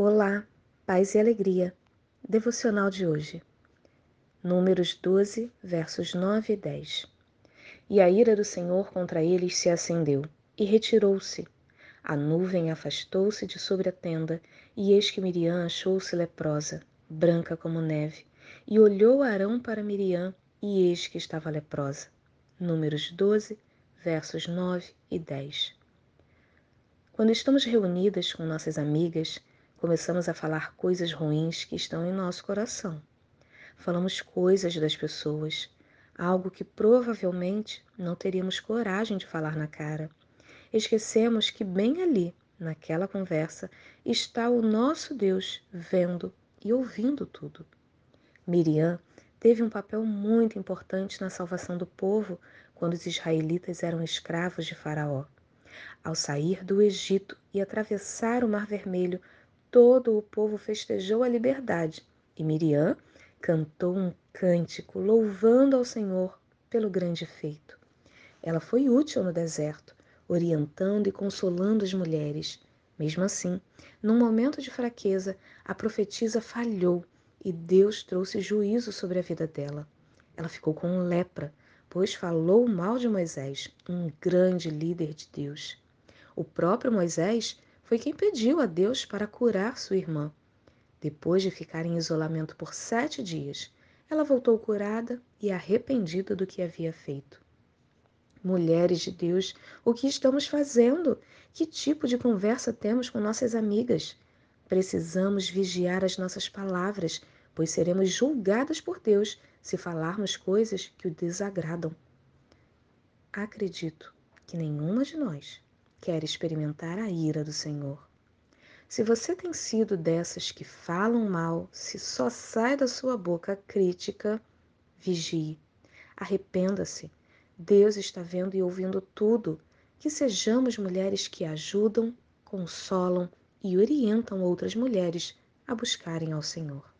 Olá, paz e alegria. Devocional de hoje. Números 12, versos 9 e 10. E a ira do Senhor contra eles se acendeu, e retirou-se. A nuvem afastou-se de sobre a tenda, e eis que Miriam achou-se leprosa, branca como neve, e olhou Arão para Miriam, e eis que estava leprosa. Números 12, versos 9 e 10. Quando estamos reunidas com nossas amigas, começamos a falar coisas ruins que estão em nosso coração. Falamos coisas das pessoas, algo que provavelmente não teríamos coragem de falar na cara. Esquecemos que bem ali, naquela conversa, está o nosso Deus vendo e ouvindo tudo. Miriam teve um papel muito importante na salvação do povo quando os israelitas eram escravos de Faraó. Ao sair do Egito e atravessar o Mar Vermelho, todo o povo festejou a liberdade e Miriam cantou um cântico louvando ao Senhor pelo grande feito. Ela foi útil no deserto, orientando e consolando as mulheres. Mesmo assim, num momento de fraqueza, a profetisa falhou e Deus trouxe juízo sobre a vida dela. Ela ficou com lepra, pois falou mal de Moisés, um grande líder de Deus. O próprio Moisés foi quem pediu a Deus para curar sua irmã. Depois de ficar em isolamento por sete dias, ela voltou curada e arrependida do que havia feito. Mulheres de Deus, o que estamos fazendo? Que tipo de conversa temos com nossas amigas? Precisamos vigiar as nossas palavras, pois seremos julgadas por Deus se falarmos coisas que o desagradam. Acredito que nenhuma de nós quer experimentar a ira do Senhor. Se você tem sido dessas que falam mal, se só sai da sua boca crítica, vigie. Arrependa-se. Deus está vendo e ouvindo tudo. Que sejamos mulheres que ajudam, consolam e orientam outras mulheres a buscarem ao Senhor.